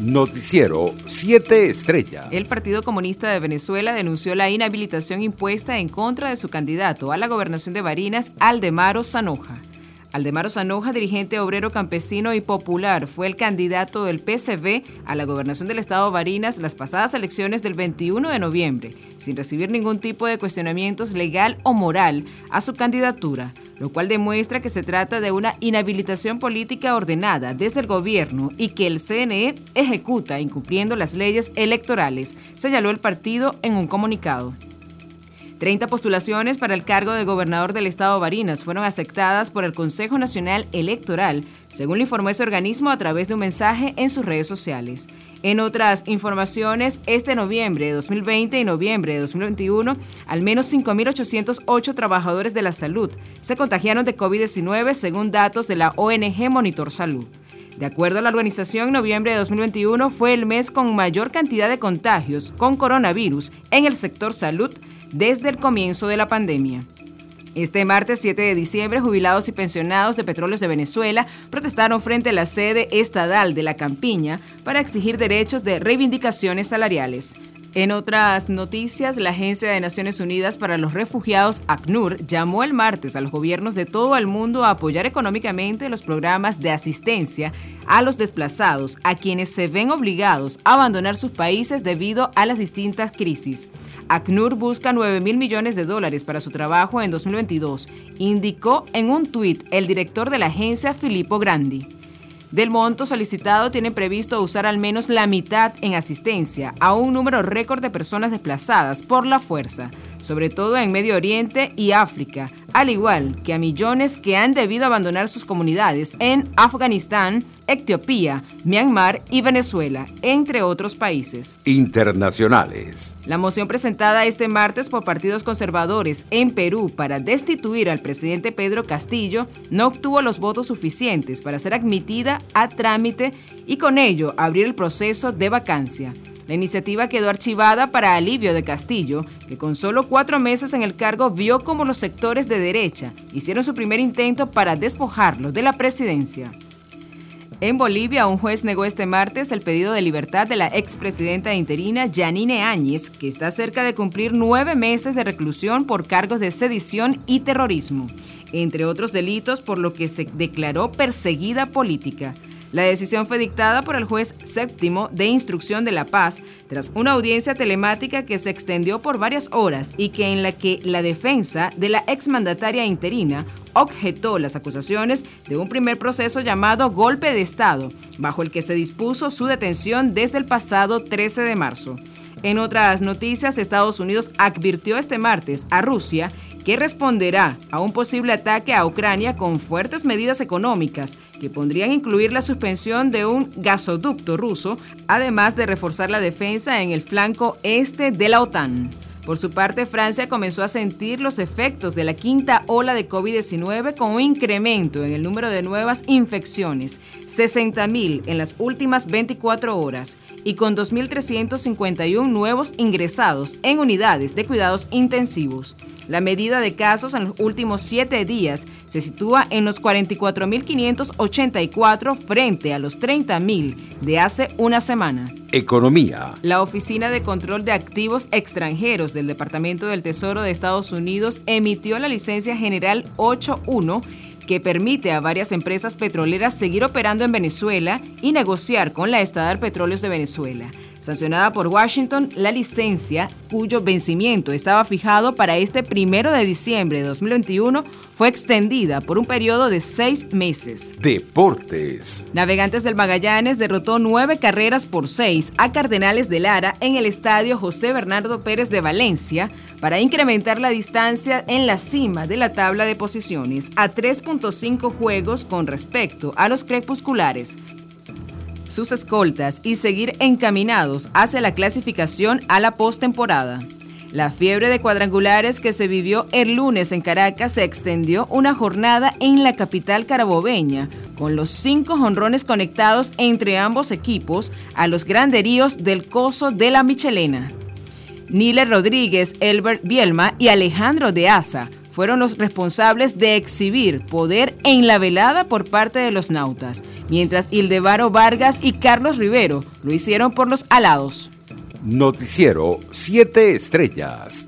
Noticiero 7 Estrellas. El Partido Comunista de Venezuela denunció la inhabilitación impuesta en contra de su candidato a la gobernación de Barinas, Aldemaro Zanoja. Aldemaro Zanoja, dirigente obrero campesino y popular, fue el candidato del PCV a la gobernación del estado Barinas las pasadas elecciones del 21 de noviembre, sin recibir ningún tipo de cuestionamientos legal o moral a su candidatura, lo cual demuestra que se trata de una inhabilitación política ordenada desde el gobierno y que el CNE ejecuta incumpliendo las leyes electorales, señaló el partido en un comunicado. 30 postulaciones para el cargo de gobernador del estado Barinas fueron aceptadas por el Consejo Nacional Electoral, según lo informó ese organismo a través de un mensaje en sus redes sociales. En otras informaciones, este noviembre de 2020 y noviembre de 2021, al menos 5.808 trabajadores de la salud se contagiaron de COVID-19 según datos de la ONG Monitor Salud. De acuerdo a la organización, noviembre de 2021 fue el mes con mayor cantidad de contagios con coronavirus en el sector salud desde el comienzo de la pandemia. Este martes 7 de diciembre, jubilados y pensionados de Petróleos de Venezuela protestaron frente a la sede estadal de la Campiña para exigir derechos de reivindicaciones salariales. En otras noticias, la Agencia de Naciones Unidas para los Refugiados, ACNUR, llamó el martes a los gobiernos de todo el mundo a apoyar económicamente los programas de asistencia a los desplazados, a quienes se ven obligados a abandonar sus países debido a las distintas crisis. ACNUR busca 9 mil millones de dólares para su trabajo en 2022, indicó en un tuit el director de la agencia, Filippo Grandi. Del monto solicitado tienen previsto usar al menos la mitad en asistencia a un número récord de personas desplazadas por la fuerza, sobre todo en Medio Oriente y África, al igual que a millones que han debido abandonar sus comunidades en Afganistán, Etiopía, Myanmar y Venezuela, entre otros países. Internacionales. La moción presentada este martes por partidos conservadores en Perú para destituir al presidente Pedro Castillo no obtuvo los votos suficientes para ser admitida a trámite y con ello abrir el proceso de vacancia. La iniciativa quedó archivada para alivio de Castillo, que con solo cuatro meses en el cargo vio como los sectores de derecha hicieron su primer intento para despojarlo de la presidencia. En Bolivia, un juez negó este martes el pedido de libertad de la expresidenta interina Janine Áñez, que está cerca de cumplir nueve meses de reclusión por cargos de sedición y terrorismo, entre otros delitos por lo que se declaró perseguida política. La decisión fue dictada por el juez séptimo de instrucción de La Paz tras una audiencia telemática que se extendió por varias horas y que en la que la defensa de la exmandataria interina objetó las acusaciones de un primer proceso llamado golpe de Estado, bajo el que se dispuso su detención desde el pasado 13 de marzo. En otras noticias, Estados Unidos advirtió este martes a Rusia que responderá a un posible ataque a Ucrania con fuertes medidas económicas que pondrían incluir la suspensión de un gasoducto ruso, además de reforzar la defensa en el flanco este de la OTAN. Por su parte, Francia comenzó a sentir los efectos de la quinta ola de COVID-19 con un incremento en el número de nuevas infecciones, 60.000 en las últimas 24 horas, y con 2.351 nuevos ingresados en unidades de cuidados intensivos. La medida de casos en los últimos siete días se sitúa en los 44.584 frente a los 30.000 de hace una semana. Economía. La Oficina de Control de Activos Extranjeros del Departamento del Tesoro de Estados Unidos emitió la licencia general 81 que permite a varias empresas petroleras seguir operando en Venezuela y negociar con la Estadar Petróleos de Venezuela. Sancionada por Washington, la licencia, cuyo vencimiento estaba fijado para este primero de diciembre de 2021, fue extendida por un periodo de seis meses. Deportes. Navegantes del Magallanes derrotó nueve carreras por seis a Cardenales de Lara en el estadio José Bernardo Pérez de Valencia para incrementar la distancia en la cima de la tabla de posiciones a 3.5 juegos con respecto a los crepusculares sus escoltas y seguir encaminados hacia la clasificación a la postemporada. La fiebre de cuadrangulares que se vivió el lunes en Caracas se extendió una jornada en la capital carabobeña, con los cinco jonrones conectados entre ambos equipos a los granderíos del Coso de la Michelena. Nile Rodríguez, Elbert Bielma y Alejandro de Asa fueron los responsables de exhibir poder en la velada por parte de los nautas, mientras Ildevaro Vargas y Carlos Rivero lo hicieron por los alados. Noticiero 7 Estrellas.